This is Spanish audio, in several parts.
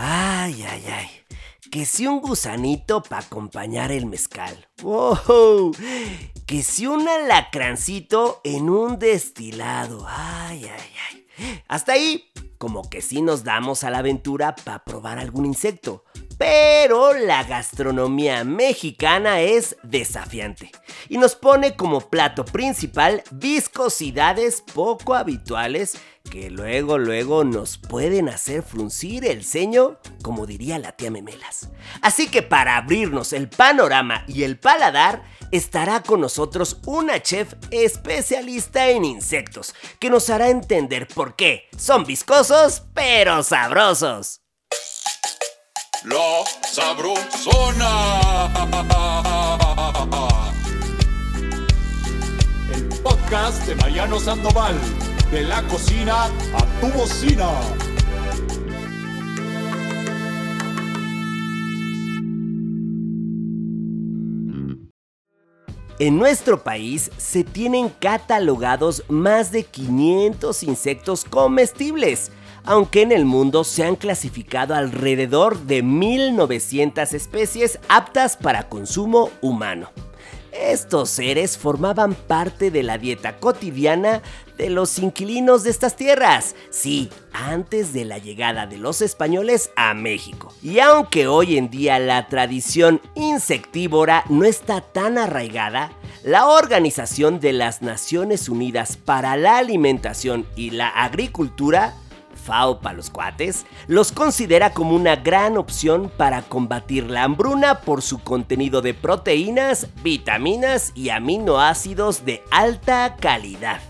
Ay, ay, ay. Que si un gusanito para acompañar el mezcal. ¡Wow! Que si un alacrancito en un destilado. Ay, ay, ay. Hasta ahí, como que sí nos damos a la aventura para probar algún insecto. Pero la gastronomía mexicana es desafiante y nos pone como plato principal viscosidades poco habituales que luego luego nos pueden hacer fruncir el ceño, como diría la tía Memelas. Así que para abrirnos el panorama y el paladar, estará con nosotros una chef especialista en insectos que nos hará entender por qué son viscosos pero sabrosos. La Sabrosona. El podcast de Mariano Sandoval. De la cocina a tu bocina. En nuestro país se tienen catalogados más de 500 insectos comestibles aunque en el mundo se han clasificado alrededor de 1900 especies aptas para consumo humano. Estos seres formaban parte de la dieta cotidiana de los inquilinos de estas tierras, sí, antes de la llegada de los españoles a México. Y aunque hoy en día la tradición insectívora no está tan arraigada, la Organización de las Naciones Unidas para la Alimentación y la Agricultura Para los cuates, los considera como una gran opción para combatir la hambruna por su contenido de proteínas, vitaminas y aminoácidos de alta calidad.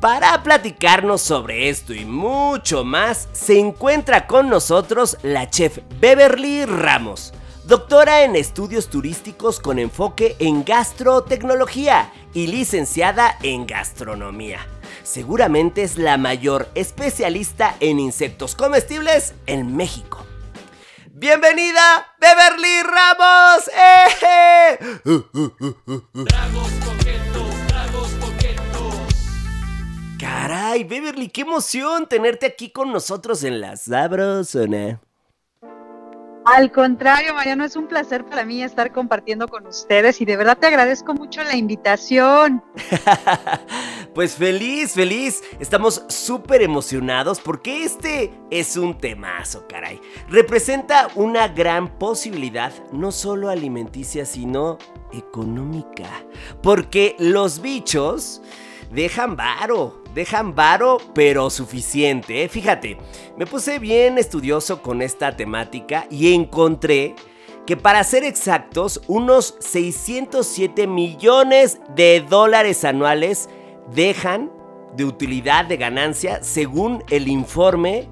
Para platicarnos sobre esto y mucho más, se encuentra con nosotros la chef Beverly Ramos, doctora en estudios turísticos con enfoque en gastrotecnología y licenciada en gastronomía seguramente es la mayor especialista en insectos comestibles en México. ¡Bienvenida, Beverly Ramos! ¡Eh! Tragos coquetos, tragos coquetos. Caray, Beverly, qué emoción tenerte aquí con nosotros en la Sabrosona. Al contrario, Mariano, es un placer para mí estar compartiendo con ustedes y de verdad te agradezco mucho la invitación. pues feliz, feliz. Estamos súper emocionados porque este es un temazo, caray. Representa una gran posibilidad, no solo alimenticia, sino económica. Porque los bichos dejan varo, dejan varo, pero suficiente. ¿eh? Fíjate, me puse bien estudioso con esta temática y encontré que para ser exactos, unos 607 millones de dólares anuales dejan de utilidad de ganancia según el informe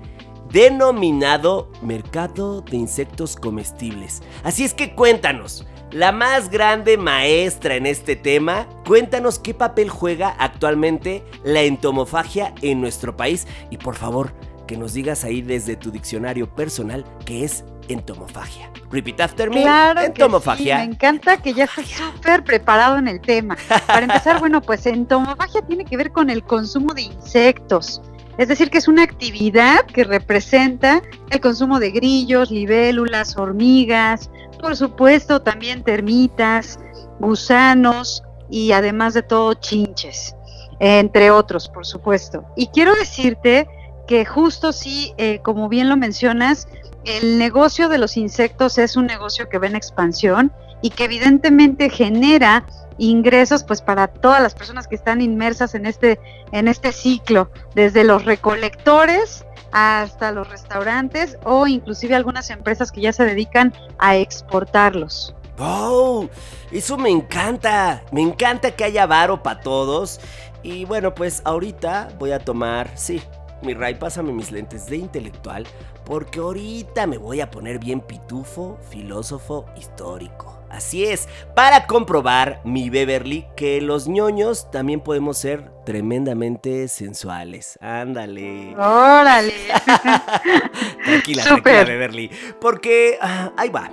denominado Mercado de Insectos Comestibles. Así es que cuéntanos, la más grande maestra en este tema, cuéntanos qué papel juega actualmente la entomofagia en nuestro país y por favor que nos digas ahí desde tu diccionario personal qué es entomofagia. Repeat after me. Claro entomofagia. Que sí, me encanta que ya estés súper preparado en el tema. Para empezar, bueno, pues entomofagia tiene que ver con el consumo de insectos. Es decir, que es una actividad que representa el consumo de grillos, libélulas, hormigas, por supuesto también termitas, gusanos y además de todo chinches, entre otros, por supuesto. Y quiero decirte que justo sí, eh, como bien lo mencionas, el negocio de los insectos es un negocio que va en expansión y que evidentemente genera ingresos pues para todas las personas que están inmersas en este en este ciclo, desde los recolectores hasta los restaurantes o inclusive algunas empresas que ya se dedican a exportarlos. ¡Wow! Eso me encanta. Me encanta que haya varo para todos. Y bueno, pues ahorita voy a tomar, sí, mi Ray, pásame mis lentes de intelectual, porque ahorita me voy a poner bien pitufo, filósofo, histórico. Así es, para comprobar, mi Beverly, que los ñoños también podemos ser tremendamente sensuales. Ándale. Órale. tranquila, tranquila, Beverly. Porque, ah, ahí va.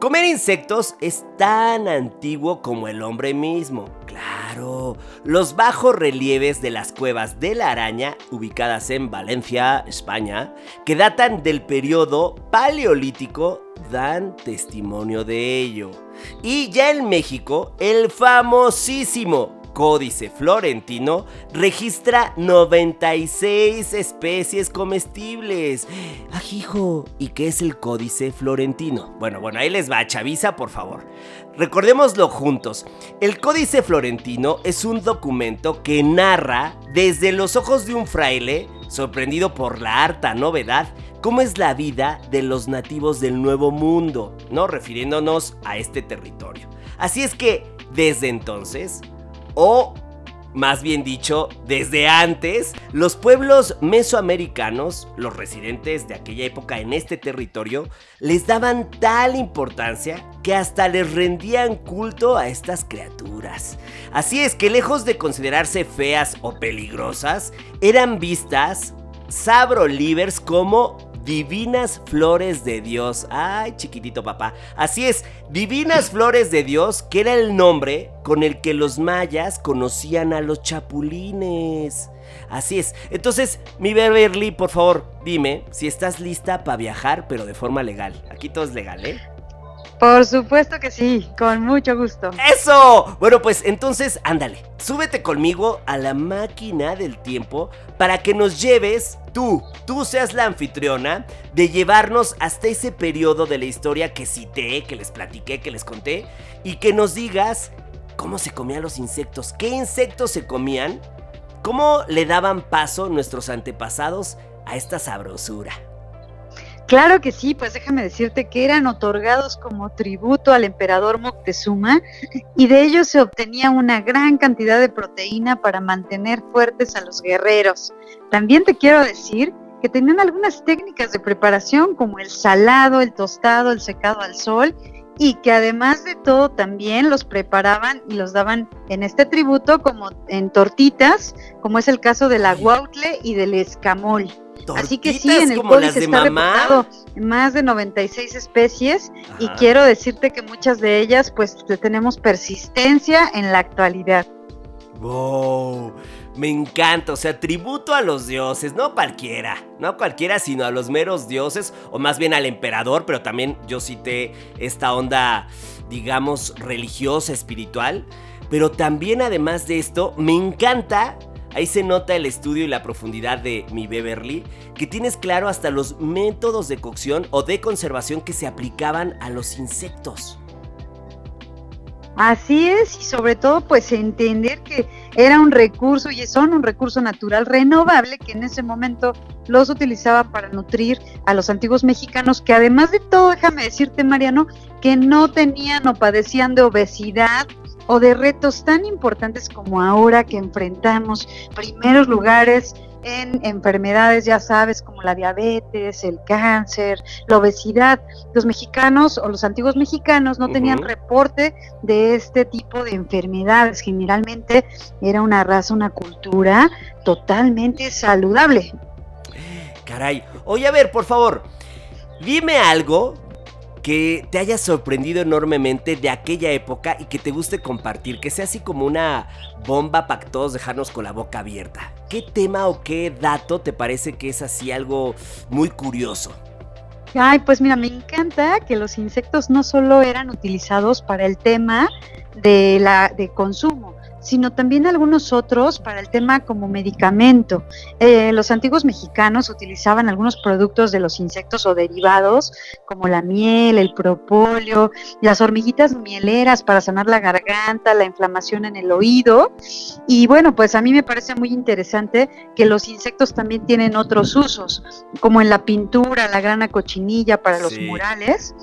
Comer insectos es tan antiguo como el hombre mismo. Claro los bajos relieves de las cuevas de la araña, ubicadas en Valencia, España, que datan del periodo paleolítico, dan testimonio de ello. Y ya en México, el famosísimo Códice Florentino registra 96 especies comestibles. Ajijo, ¿y qué es el Códice Florentino? Bueno, bueno, ahí les va, Chavisa, por favor. Recordémoslo juntos. El Códice Florentino es un documento que narra desde los ojos de un fraile, sorprendido por la harta novedad, cómo es la vida de los nativos del Nuevo Mundo, ¿no? Refiriéndonos a este territorio. Así es que, desde entonces, o más bien dicho, desde antes, los pueblos mesoamericanos, los residentes de aquella época en este territorio, les daban tal importancia que hasta les rendían culto a estas criaturas. Así es que lejos de considerarse feas o peligrosas, eran vistas sabrolivers como Divinas Flores de Dios. Ay, chiquitito papá. Así es, Divinas Flores de Dios, que era el nombre con el que los mayas conocían a los chapulines. Así es. Entonces, mi Beverly, por favor, dime si estás lista para viajar, pero de forma legal. Aquí todo es legal, ¿eh? Por supuesto que sí, con mucho gusto. ¡Eso! Bueno, pues entonces, ándale, súbete conmigo a la máquina del tiempo para que nos lleves, tú, tú seas la anfitriona, de llevarnos hasta ese periodo de la historia que cité, que les platiqué, que les conté, y que nos digas cómo se comían los insectos, qué insectos se comían, cómo le daban paso nuestros antepasados a esta sabrosura. Claro que sí, pues déjame decirte que eran otorgados como tributo al emperador Moctezuma y de ellos se obtenía una gran cantidad de proteína para mantener fuertes a los guerreros. También te quiero decir que tenían algunas técnicas de preparación como el salado, el tostado, el secado al sol y que además de todo también los preparaban y los daban en este tributo como en tortitas, como es el caso de la guautle y del escamol. Así que sí, en el códice está reportado más de 96 especies y quiero decirte que muchas de ellas pues tenemos persistencia en la actualidad. Wow, me encanta, o sea, tributo a los dioses, no cualquiera, no cualquiera, sino a los meros dioses, o más bien al emperador, pero también yo cité esta onda, digamos, religiosa, espiritual, pero también además de esto, me encanta Ahí se nota el estudio y la profundidad de mi Beverly, que tienes claro hasta los métodos de cocción o de conservación que se aplicaban a los insectos. Así es, y sobre todo pues entender que era un recurso y son un recurso natural renovable que en ese momento los utilizaba para nutrir a los antiguos mexicanos que además de todo, déjame decirte Mariano, que no tenían o padecían de obesidad o de retos tan importantes como ahora que enfrentamos primeros lugares en enfermedades, ya sabes, como la diabetes, el cáncer, la obesidad. Los mexicanos o los antiguos mexicanos no tenían reporte de este tipo de enfermedades. Generalmente era una raza, una cultura totalmente saludable. Caray. Oye, a ver, por favor, dime algo que te haya sorprendido enormemente de aquella época y que te guste compartir, que sea así como una bomba para todos dejarnos con la boca abierta. ¿Qué tema o qué dato te parece que es así algo muy curioso? Ay, pues mira, me encanta que los insectos no solo eran utilizados para el tema de la de consumo, sino también algunos otros para el tema como medicamento. Eh, los antiguos mexicanos utilizaban algunos productos de los insectos o derivados, como la miel, el propóleo, las hormiguitas mieleras para sanar la garganta, la inflamación en el oído. Y bueno, pues a mí me parece muy interesante que los insectos también tienen otros usos, como en la pintura, la grana cochinilla para los murales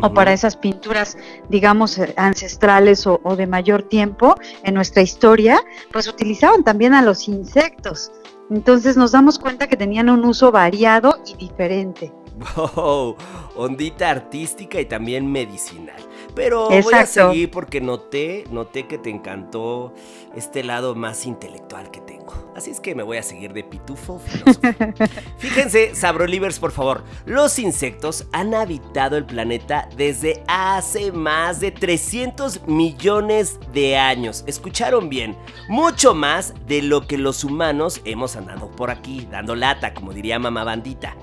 o para esas pinturas, digamos, eh, ancestrales o, de mayor tiempo en nuestra historia, pues utilizaban también a los insectos. Entonces nos damos cuenta que tenían un uso variado y diferente. Wow, ondita artística y también medicinal. Pero voy a seguir porque noté, noté que te encantó este lado más intelectual que tengo. Así es que me voy a seguir de pitufo filósofo. Fíjense, Sabrolivers, por favor. Los insectos han habitado el planeta desde hace más de 300 millones de años. Escucharon bien, mucho más de lo que los humanos hemos andado por aquí, dando lata, como diría mamá bandita.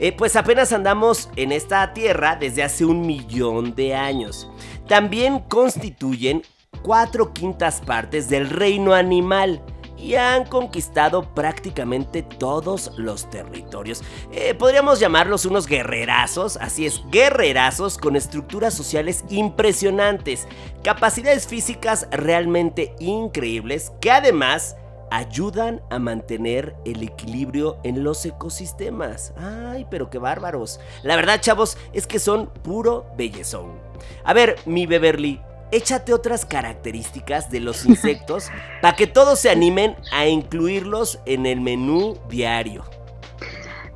Eh, pues apenas andamos en esta tierra desde hace un millón de años. También constituyen cuatro quintas partes del reino animal y han conquistado prácticamente todos los territorios. Eh, podríamos llamarlos unos guerrerazos, así es, guerrerazos con estructuras sociales impresionantes, capacidades físicas realmente increíbles que además ayudan a mantener el equilibrio en los ecosistemas. Ay, pero qué bárbaros. La verdad, chavos, es que son puro bellezón. A ver, mi Beverly, échate otras características de los insectos para que todos se animen a incluirlos en el menú diario.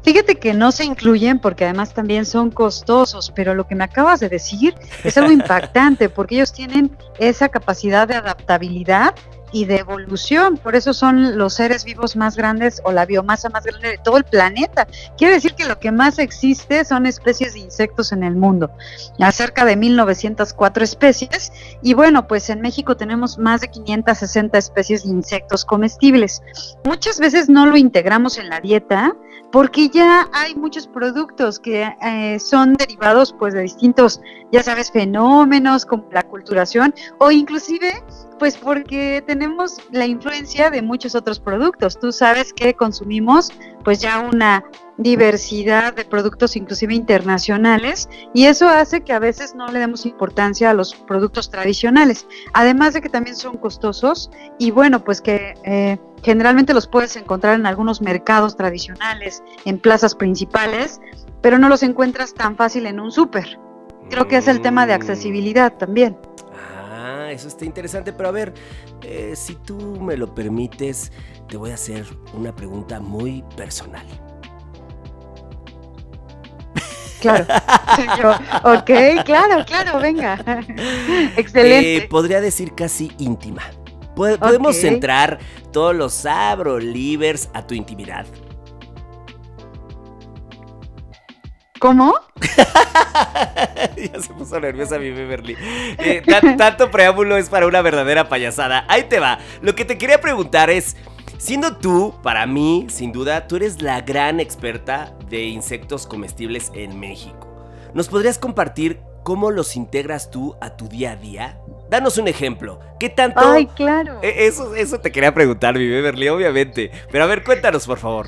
Fíjate que no se incluyen porque además también son costosos, pero lo que me acabas de decir es algo impactante porque ellos tienen esa capacidad de adaptabilidad y de evolución, por eso son los seres vivos más grandes o la biomasa más grande de todo el planeta. Quiere decir que lo que más existe son especies de insectos en el mundo, acerca de 1904 especies, y bueno, pues en México tenemos más de 560 especies de insectos comestibles. Muchas veces no lo integramos en la dieta, porque ya hay muchos productos que eh, son derivados pues de distintos, ya sabes, fenómenos como la culturación o inclusive pues porque tenemos la influencia de muchos otros productos. Tú sabes que consumimos pues ya una diversidad de productos inclusive internacionales y eso hace que a veces no le demos importancia a los productos tradicionales, además de que también son costosos y bueno, pues que eh, generalmente los puedes encontrar en algunos mercados tradicionales, en plazas principales, pero no los encuentras tan fácil en un súper. Creo que es el tema de accesibilidad también. Ah, eso está interesante, pero a ver, eh, si tú me lo permites, te voy a hacer una pregunta muy personal. Claro. Yo, ok, claro, claro, venga. Excelente. Eh, podría decir casi íntima. Po- Podemos Ok. centrar todos los sabrolivers a tu intimidad. ¿Cómo? ya se puso nerviosa mi Beverly. Eh, tan- tanto preámbulo es para una verdadera payasada. Ahí te va. Lo que te quería preguntar es, siendo tú, para mí, sin duda, tú eres la gran experta de insectos comestibles en México. ¿Nos podrías compartir cómo los integras tú a tu día a día? Danos un ejemplo. ¿Qué tanto... Ay, claro. Eh, Eso, eso te quería preguntar, mi Beverly, obviamente. Pero a ver, cuéntanos, por favor.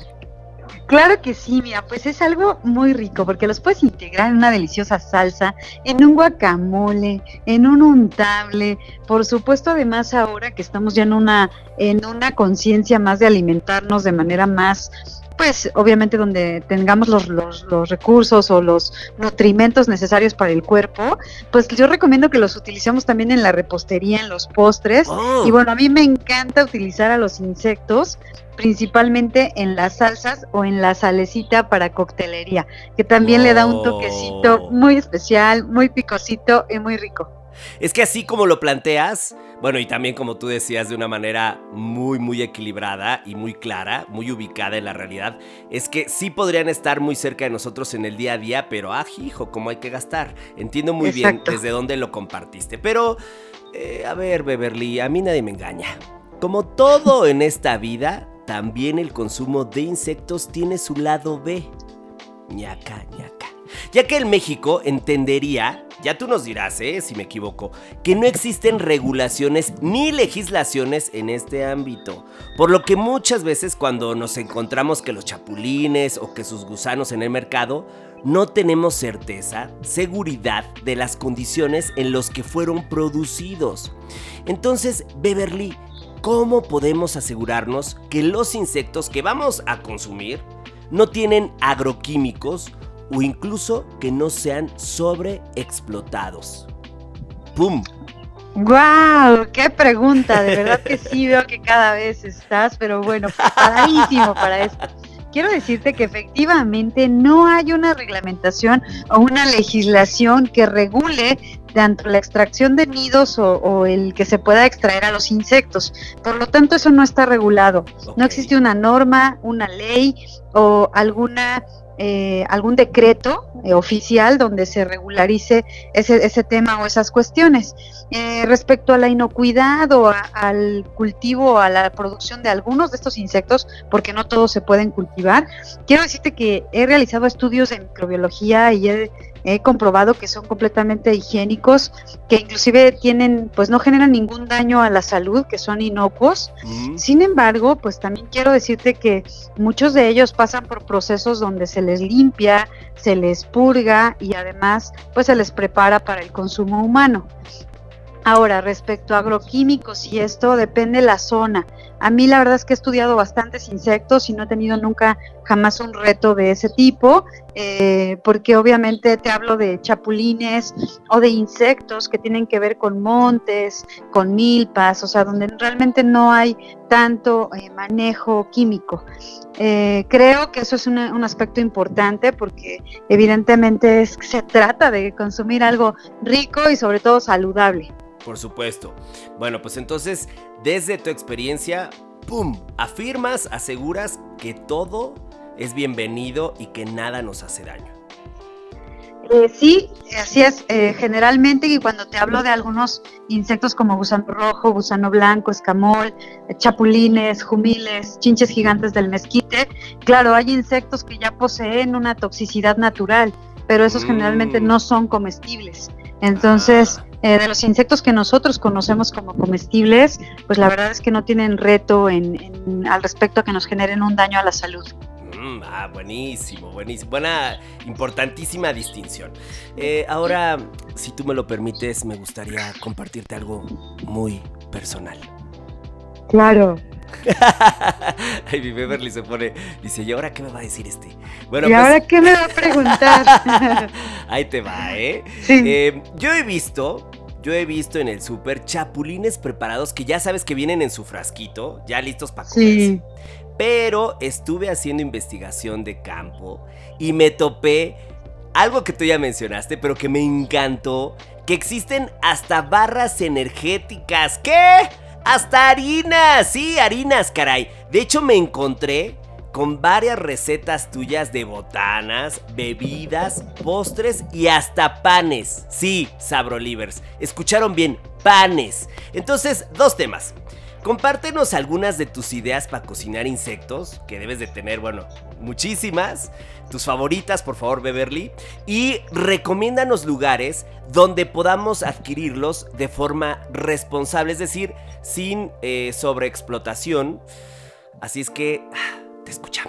Claro que sí, mira, pues es algo muy rico porque los puedes integrar en una deliciosa salsa, en un guacamole, en un untable, por supuesto además ahora que estamos ya en una en una conciencia más de alimentarnos de manera más pues obviamente donde tengamos los, los, los recursos o los nutrimentos necesarios para el cuerpo, pues yo recomiendo que los utilicemos también en la repostería, en los postres. Oh, Y bueno, a mí me encanta utilizar a los insectos principalmente en las salsas o en la salecita para coctelería, que también le da un toquecito Oh. muy especial, muy picosito y muy rico. Es que así como lo planteas, bueno, y también como tú decías de una manera muy, muy equilibrada y muy clara, muy ubicada en la realidad, es que sí podrían estar muy cerca de nosotros en el día a día, pero ah, hijo, cómo hay que gastar. Entiendo muy Exacto. bien desde dónde lo compartiste, pero, eh, a ver, Beverly, a mí nadie me engaña. Como todo en esta vida, también el consumo de insectos tiene su lado B. ñaca, ñaca. Ya que en México entendería, ya tú nos dirás, ¿eh? si me equivoco, que no existen regulaciones ni legislaciones en este ámbito. Por lo que muchas veces cuando nos encontramos que los chapulines o que sus gusanos en el mercado, no tenemos certeza, seguridad de las condiciones en las que fueron producidos. Entonces, Beverly, ¿cómo podemos asegurarnos que los insectos que vamos a consumir no tienen agroquímicos o incluso que no sean sobreexplotados? ¡Pum! ¡Guau! ¡Qué pregunta! De verdad que sí veo que cada vez estás, pero bueno, preparadísimo para esto. quiero decirte que efectivamente no hay una reglamentación o una legislación que regule tanto la extracción de nidos o, el que se pueda extraer a los insectos. Por lo tanto, eso no está regulado. No existe una norma, una ley o alguna eh, algún decreto eh, oficial donde se regularice ese, ese, tema o esas cuestiones. Eh, respecto a la inocuidad o al cultivo, o a la producción de algunos de estos insectos, porque no todos se pueden cultivar, quiero decirte que he realizado estudios de microbiología y he he comprobado que son completamente higiénicos, que inclusive tienen, pues no generan ningún daño a la salud, que son inocuos. Sin embargo, pues también quiero decirte que muchos de ellos pasan por procesos donde se les limpia, se les purga y además pues se les prepara para el consumo humano. Ahora, respecto a agroquímicos y esto depende de la zona. A mí la verdad es que he estudiado bastantes insectos y no he tenido nunca jamás un reto de ese tipo, eh, porque obviamente te hablo de chapulines o de insectos que tienen que ver con montes, con milpas, o sea, donde realmente no hay tanto eh, manejo químico. Eh, creo que eso es un aspecto importante porque evidentemente se trata de consumir algo rico y sobre todo saludable. Por supuesto. Bueno, pues entonces, desde tu experiencia, ¡pum! Afirmas, aseguras que todo es bienvenido y que nada nos hace daño. Eh, sí, así es. Eh, generalmente, y cuando te hablo de algunos insectos como gusano rojo, gusano blanco, escamol, chapulines, jumiles, chinches gigantes del mezquite, claro, hay insectos que ya poseen una toxicidad natural, pero esos generalmente mm. no son comestibles. Entonces, ah. Eh, de los insectos que nosotros conocemos como comestibles, pues la verdad es que no tienen reto en, al respecto a que nos generen un daño a la salud. Mm, ah, buenísimo, buenísimo. Buena, importantísima distinción. Eh, ahora, si tú me lo permites, me gustaría compartirte algo muy personal. Claro. Ay, mi Beverly se pone, dice, ¿y ahora qué me va a decir este? Bueno, ¿Y pues ahora qué me va a preguntar? Ahí te va, ¿eh? Sí. Eh, yo he visto, yo he visto en el súper chapulines preparados que ya sabes que vienen en su frasquito, ya listos para comer. Sí. Pero estuve haciendo investigación de campo y me topé algo que tú ya mencionaste, pero que me encantó, que existen hasta barras energéticas. ¿Qué? Hasta harinas, sí, harinas, caray. De hecho, me encontré con varias recetas tuyas de botanas, bebidas, postres y hasta panes. Sí, Sabrolivers, escucharon bien, panes. Entonces, dos temas. Compártenos algunas de tus ideas para cocinar insectos, que debes de tener, bueno, muchísimas. Tus favoritas, por favor, Beverly. Y recomiéndanos lugares donde podamos adquirirlos de forma responsable, es decir, sin eh, sobreexplotación. Así es que, ah, te escuchamos.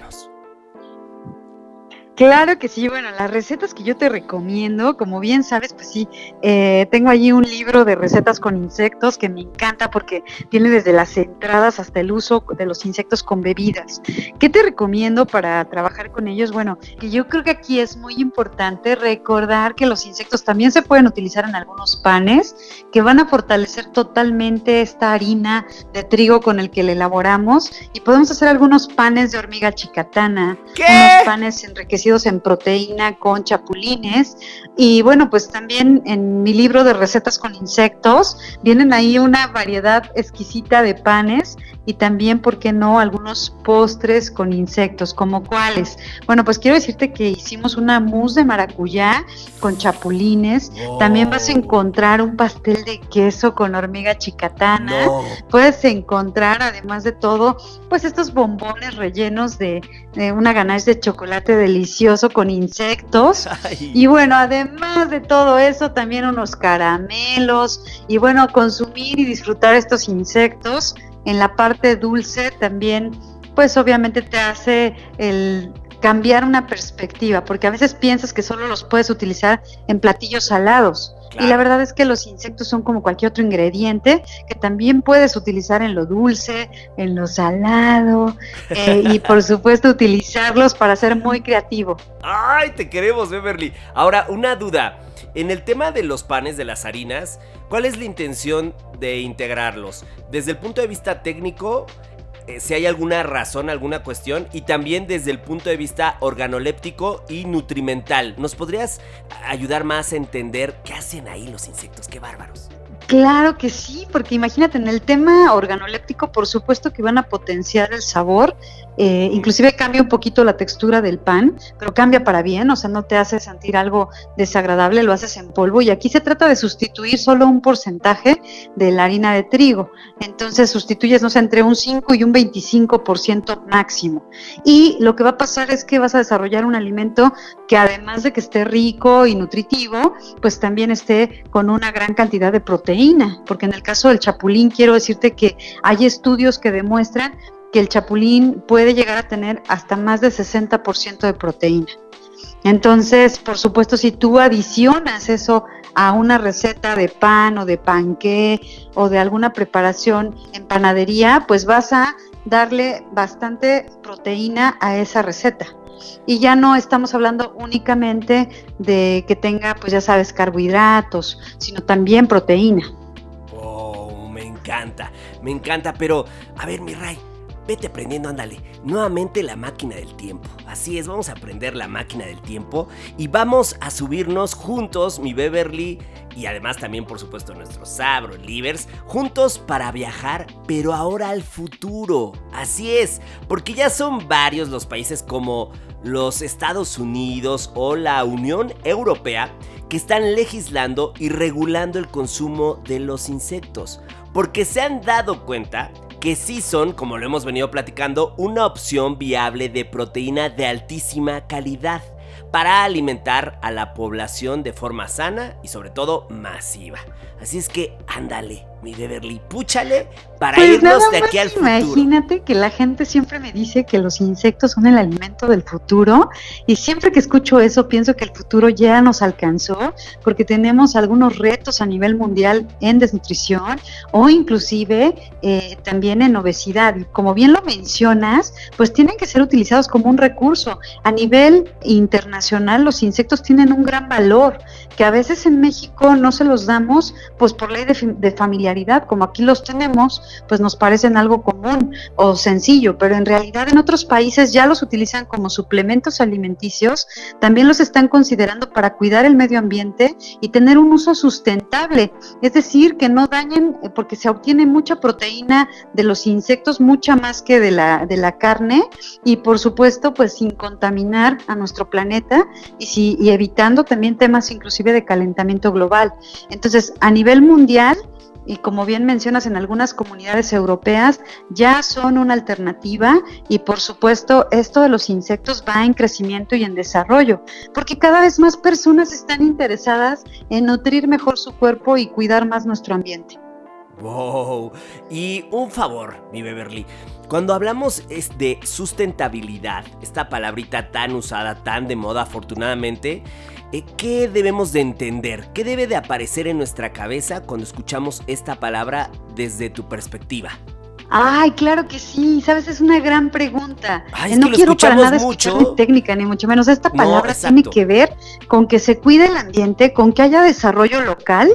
Claro que sí, bueno, las recetas que yo te recomiendo, como bien sabes, pues sí, eh, tengo allí un libro de recetas con insectos que me encanta porque tiene desde las entradas hasta el uso de los insectos con bebidas. ¿Qué te recomiendo para trabajar con ellos? Bueno, que yo creo que aquí es muy importante recordar que los insectos también se pueden utilizar en algunos panes que van a fortalecer totalmente esta harina de trigo con el que le elaboramos y podemos hacer algunos panes de hormiga chicatana, unos panes enriquecidos en proteína con chapulines. Y bueno, pues también en mi libro de recetas con insectos vienen ahí una variedad exquisita de panes y también, ¿por qué no?, algunos postres con insectos, como cuáles. Bueno, pues quiero decirte que hicimos una mousse de maracuyá con chapulines. También vas a encontrar un pastel de queso con hormiga chicatana. Puedes encontrar, además de todo, pues estos bombones rellenos de, de una ganache de chocolate delicioso con insectos. Y bueno, además de todo eso, también unos caramelos. Y bueno, consumir y disfrutar estos insectos en la parte dulce también, pues obviamente te hace el cambiar una perspectiva, porque a veces piensas que solo los puedes utilizar en platillos salados. Y la verdad es que los insectos son como cualquier otro ingrediente que también puedes utilizar en lo dulce, en lo salado eh, y por supuesto utilizarlos para ser muy creativo. ¡Ay, te queremos, Beverly! Ahora, una duda. En el tema de los panes de las harinas, ¿cuál es la intención de integrarlos? Desde el punto de vista técnico, eh, si hay alguna razón, alguna cuestión, y también desde el punto de vista organoléptico y nutrimental. ¿Nos podrías ayudar más a entender qué hacen ahí los insectos? ¡Qué bárbaros! Claro que sí, porque imagínate, en el tema organoléptico, por supuesto que van a potenciar el sabor, eh, inclusive cambia un poquito la textura del pan, pero cambia para bien, o sea, no te hace sentir algo desagradable, lo haces en polvo y aquí se trata de sustituir solo un porcentaje de la harina de trigo, entonces sustituyes, no sé, entre un 5 y un 25% máximo. Y lo que va a pasar es que vas a desarrollar un alimento que además de que esté rico y nutritivo, pues también esté con una gran cantidad de proteína, porque en el caso del chapulín quiero decirte que hay estudios que demuestran que el chapulín puede llegar a tener hasta más de 60% de proteína. Entonces, por supuesto, si tú adicionas eso a una receta de pan o de panqué o de alguna preparación en panadería, pues vas a darle bastante proteína a esa receta. Y ya no estamos hablando únicamente de que tenga, pues ya sabes, carbohidratos, sino también proteína. Oh, me encanta, me encanta, pero a ver, mi Ray, Vete aprendiendo, ándale. Nuevamente la máquina del tiempo. Así es, vamos a aprender la máquina del tiempo y vamos a subirnos juntos, mi Beverly y además también por supuesto nuestros Sabro Livers, juntos para viajar, pero ahora al futuro. Así es, porque ya son varios los países como los Estados Unidos o la Unión Europea que están legislando y regulando el consumo de los insectos, porque se han dado cuenta que sí son, como lo hemos venido platicando, una opción viable de proteína de altísima calidad para alimentar a la población de forma sana y sobre todo masiva. Así es que ándale, mi Beverly, púchale para pues irnos de aquí al futuro. Imagínate que la gente siempre me dice que los insectos son el alimento del futuro y siempre que escucho eso pienso que el futuro ya nos alcanzó porque tenemos algunos retos a nivel mundial en desnutrición o inclusive eh, también en obesidad. Y como bien lo mencionas, pues tienen que ser utilizados como un recurso. A nivel internacional los insectos tienen un gran valor que a veces en México no se los damos pues por ley de, como aquí los tenemos, pues nos parecen algo común o sencillo, pero en realidad en otros países ya los utilizan como suplementos alimenticios, también los están considerando para cuidar el medio ambiente y tener un uso sustentable, es decir, que no dañen, eh, porque se obtiene mucha proteína de los insectos, mucha más que de la, de la carne, y por supuesto, pues sin contaminar a nuestro planeta y, si, y evitando también temas inclusive de calentamiento global. Entonces, a nivel mundial, y como bien mencionas, en algunas comunidades europeas ya son una alternativa y por supuesto esto de los insectos va en crecimiento y en desarrollo, porque cada vez más personas están interesadas en nutrir mejor su cuerpo y cuidar más nuestro ambiente. Wow. Y un favor, mi Beverly. Cuando hablamos de sustentabilidad, esta palabrita tan usada, tan de moda afortunadamente, ¿qué debemos de entender? ¿Qué debe de aparecer en nuestra cabeza cuando escuchamos esta palabra desde tu perspectiva? Ay, claro que sí, sabes, es una gran pregunta. Ay, es no quiero para nada mucho. técnica, ni mucho menos. Esta palabra tiene que ver con que se cuide el ambiente, con que haya desarrollo local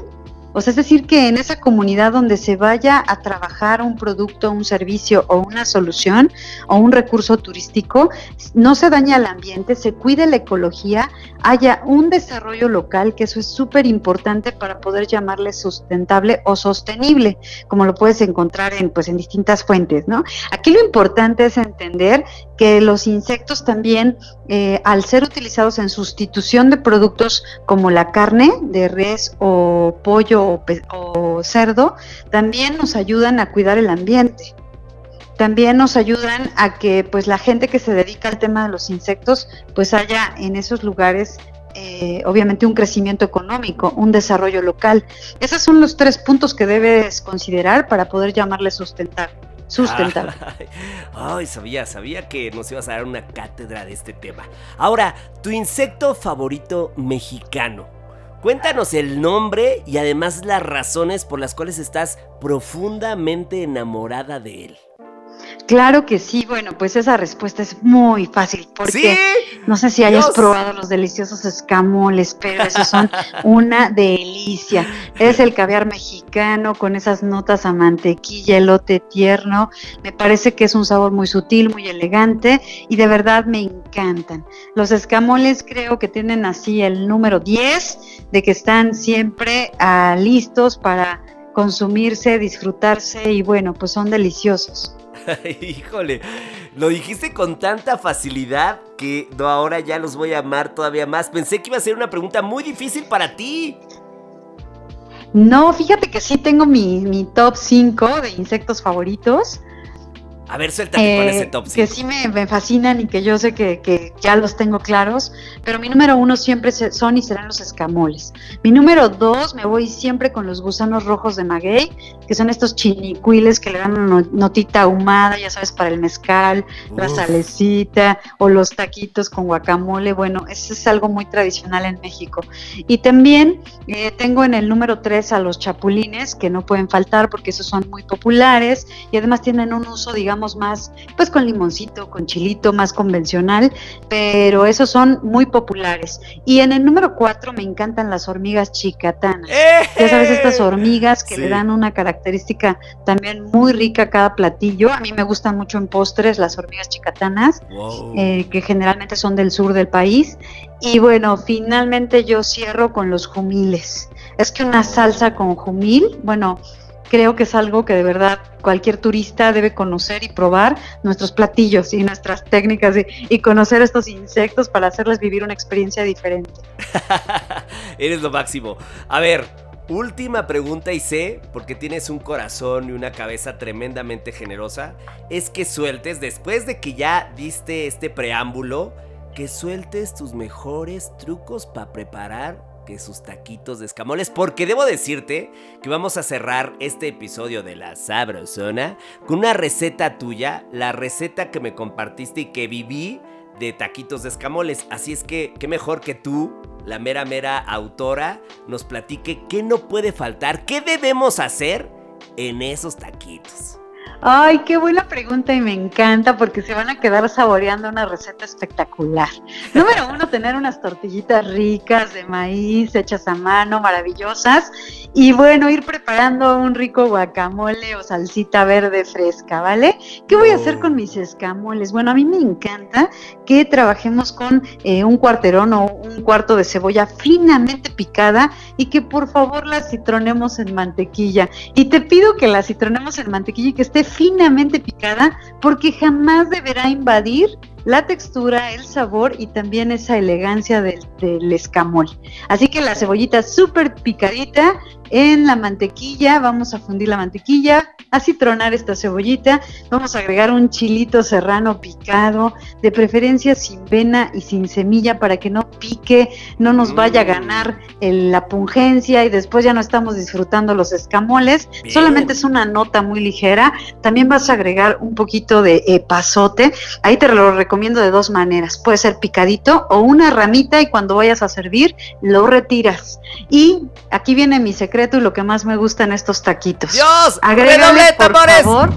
o sea, es decir, que en esa comunidad donde se vaya a trabajar un producto, un servicio o una solución o un recurso turístico, no se daña el ambiente, se cuide la ecología, haya un desarrollo local, que eso es súper importante para poder llamarle sustentable o sostenible, como lo puedes encontrar en, pues, en distintas fuentes, ¿no? Aquí lo importante es entender que los insectos también, eh, al ser utilizados en sustitución de productos como la carne de res o pollo o, cerdo, también nos ayudan a cuidar el ambiente. También nos ayudan a que pues la gente que se dedica al tema de los insectos pues haya en esos lugares eh, obviamente un crecimiento económico, un desarrollo local. Esos son los tres puntos que debes considerar para poder llamarle sustentable sustentable. Ay, sabía, sabía que nos ibas a dar una cátedra de este tema. Ahora, tu insecto favorito mexicano. Cuéntanos el nombre y además las razones por las cuales estás profundamente enamorada de él. Claro que sí, bueno, pues esa respuesta es muy fácil porque no sé si hayas probado los deliciosos escamoles, pero esos son una delicia. Es el caviar mexicano con esas notas a mantequilla, elote tierno. Me parece que es un sabor muy sutil, muy elegante y de verdad me encantan. Los escamoles creo que tienen así el número 10 de que están siempre ah, listos para consumirse, disfrutarse y bueno, pues son deliciosos. Híjole, lo dijiste con tanta facilidad que no, ahora ya los voy a amar todavía más. Pensé que iba a ser una pregunta muy difícil para ti. No, fíjate que sí tengo mi, mi top 5 de insectos favoritos. A ver, suéltate con ese eh, top 5. Que sí me, fascinan y que yo sé que, ya los tengo claros, pero mi número uno siempre son y serán los escamoles. Mi número dos me voy siempre con los gusanos rojos de maguey, que son estos chinicuiles que le dan una notita ahumada, ya sabes, para el mezcal, la salecita o los taquitos con guacamole. Bueno, eso es algo muy tradicional en México. Y también eh, tengo en el número tres a los chapulines, que no pueden faltar porque esos son muy populares y además tienen un uso, digamos, más, pues con limoncito, con chilito, más convencional, pero esos son muy populares. Y en el número cuatro me encantan las hormigas chicatanas. Ya sabes, estas hormigas que le dan una característica también muy rica a cada platillo. A mí me gustan mucho en postres las hormigas chicatanas, eh, que generalmente son del sur del país. Y bueno, finalmente yo cierro con los jumiles. Es que una salsa con jumil, bueno, creo que es algo que de verdad cualquier turista debe conocer y probar nuestros platillos y nuestras técnicas y, conocer estos insectos para hacerles vivir una experiencia diferente. Eres lo máximo. A ver, última pregunta y sé, porque tienes un corazón y una cabeza tremendamente generosa, es que sueltes, después de que ya diste este preámbulo, que sueltes tus mejores trucos para preparar que sus taquitos de escamoles, porque debo decirte que vamos a cerrar este episodio de La Sabrosona con una receta tuya, la receta que me compartiste y que viví de taquitos de escamoles. Así es que, qué mejor que tú, la mera mera autora, nos platique qué no puede faltar, qué debemos hacer en esos taquitos. Ay, qué buena pregunta y me encanta porque se van a quedar saboreando una receta espectacular. Número uno, tener unas tortillitas ricas de maíz hechas a mano, maravillosas. Y bueno, ir preparando un rico guacamole o salsita verde fresca, ¿vale? ¿Qué voy a hacer con mis escamoles? Bueno, a mí me encanta que trabajemos con eh, un cuarterón o un cuarto de cebolla finamente picada y que por favor la citronemos en mantequilla. Y te pido que la citronemos en mantequilla y que esté finamente picada porque jamás deberá invadir la textura, el sabor y también esa elegancia del, del escamol. Así que la cebollita súper picadita en la mantequilla, vamos a fundir la mantequilla, a citronar esta cebollita, vamos a agregar un chilito serrano picado, de preferencia sin vena y sin semilla para que no pique, no nos vaya a ganar la pungencia y después ya no estamos disfrutando los escamoles, solamente es una nota muy ligera, también vas a agregar un poquito de eh, pasote, ahí te lo recomiendo de dos maneras, puede ser picadito o una ramita y cuando vayas a servir lo retiras. Y aquí viene mi secreto y lo que más me gusta en estos taquitos. Dios, agrégale por favor.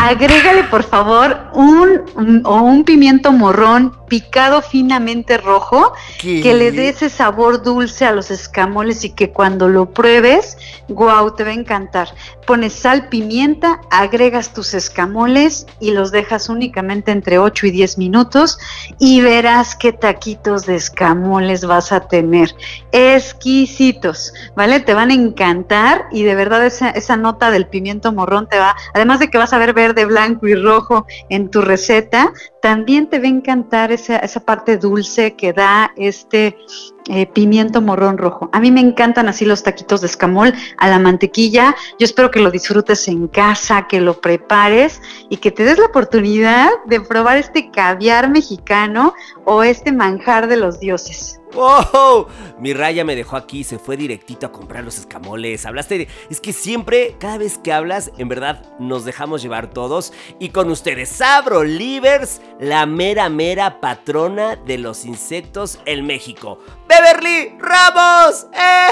Agrégale por favor un, o un pimiento morrón picado finamente rojo que le dé ese sabor dulce a los escamoles y que cuando lo pruebes, wow, te va a encantar. Pones sal, pimienta, agregas tus escamoles y los dejas únicamente entre 8 y 10 minutos y verás qué taquitos de escamoles vas a tener. Exquisitos, ¿vale? Te van a encantar y de verdad esa, esa nota del pimiento morrón te va, además de que vas a ver verde, blanco y rojo en tu receta, también te va a encantar esa, esa parte dulce que da este eh, pimiento morrón rojo. A mí me encantan así los taquitos de escamol a la mantequilla. Yo espero que lo disfrutes en casa, que lo prepares y que te des la oportunidad de probar este caviar mexicano o este manjar de los dioses. ¡Wow! Mi raya me dejó aquí, se fue directito a comprar los escamoles. Hablaste de. Es que siempre, cada vez que hablas, en verdad nos dejamos llevar todos. Y con ustedes, Sabro Livers, la mera mera patrona de los insectos en México. ¡Beverly Ramos! ¡Eh!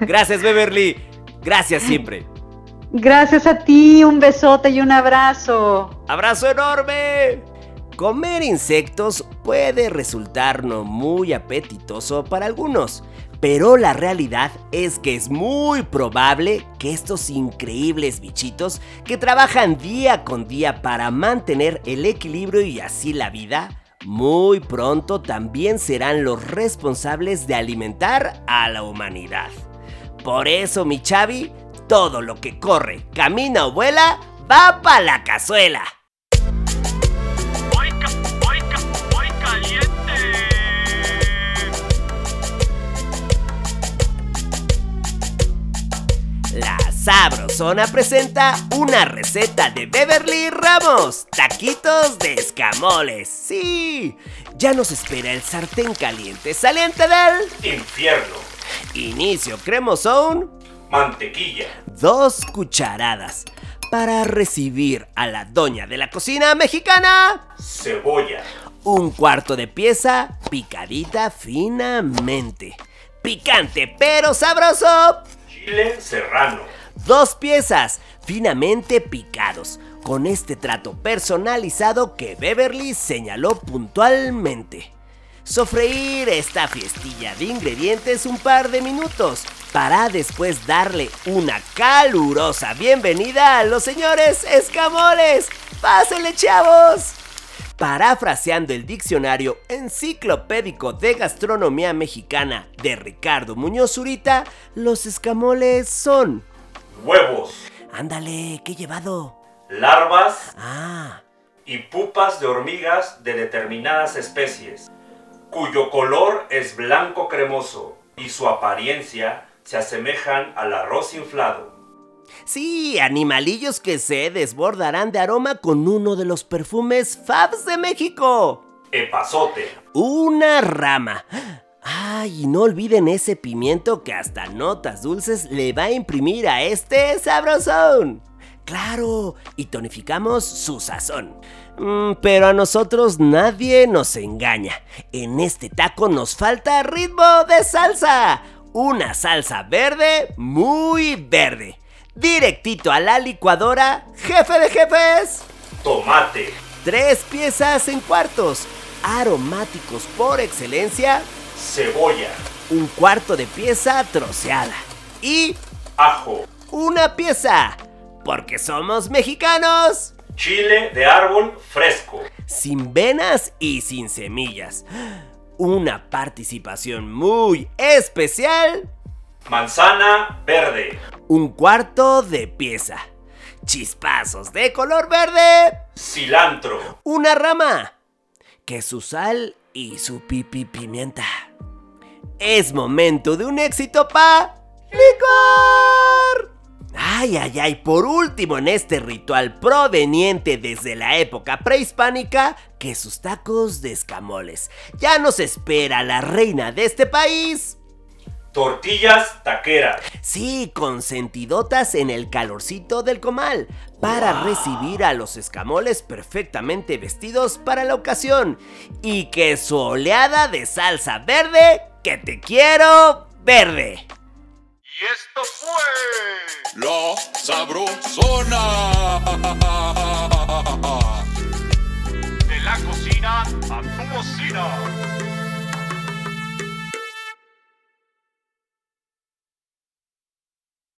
Gracias, Beverly. Gracias siempre. Gracias a ti, un besote y un abrazo. ¡Abrazo enorme! Comer insectos puede resultar no muy apetitoso para algunos, pero la realidad es que es muy probable que estos increíbles bichitos que trabajan día con día para mantener el equilibrio y así la vida, muy pronto también serán los responsables de alimentar a la humanidad. Por eso, mi Chavi, todo lo que corre, camina o vuela, va para la cazuela. Sabrosona presenta una receta de Beverly Ramos, taquitos de escamoles. Sí, ya nos espera el sartén caliente saliente del Infierno. inicio cremosón, Mantequilla. dos cucharadas para recibir a la doña de la cocina mexicana. Cebolla. Un cuarto de pieza picadita finamente. Picante pero sabroso. Chile serrano. Dos piezas finamente picados. Con este trato personalizado que Beverly señaló puntualmente. Sofreír esta fiestilla de ingredientes un par de minutos para después darle una calurosa bienvenida a los señores escamoles. ¡Pásenle, chavos! Parafraseando el diccionario enciclopédico de gastronomía mexicana de Ricardo Muñoz Zurita, los escamoles son... Huevos. Ándale, qué llevado. Larvas Ah, y pupas de hormigas de determinadas especies, cuyo color es blanco cremoso y su apariencia se asemejan al arroz inflado. sí, animalillos que se desbordarán de aroma con uno de los perfumes Fabs de México. Epazote. Una rama. Ay, y no olviden ese pimiento que hasta notas dulces le va a imprimir a este sabrosón. Claro, y tonificamos su sazón. Mm, pero a nosotros nadie nos engaña. En este taco nos falta ritmo de salsa. Una salsa verde, muy verde. Directito a la licuadora, jefe de jefes. Tomate. Tres piezas en cuartos, aromáticos por excelencia, Cebolla. un cuarto de pieza troceada y Ajo. una pieza, porque somos mexicanos, Chile de árbol fresco. sin venas y sin semillas. Una participación muy especial, Manzana verde. un cuarto de pieza, chispazos de color verde, Cilantro. una rama, que su sal y su pipi pimienta. Es momento de un éxito pa licor. Ay, ay, ay, por último en este ritual proveniente desde la época prehispánica, que sus tacos de escamoles. Ya nos espera la reina de este país. Tortillas taqueras. Sí, consentidotas en el calorcito del comal, para recibir a los escamoles perfectamente vestidos para la ocasión. Y que su oleada de salsa verde, que te quiero verde. Y esto fue La Sabrosona. de la cocina a tu bocina.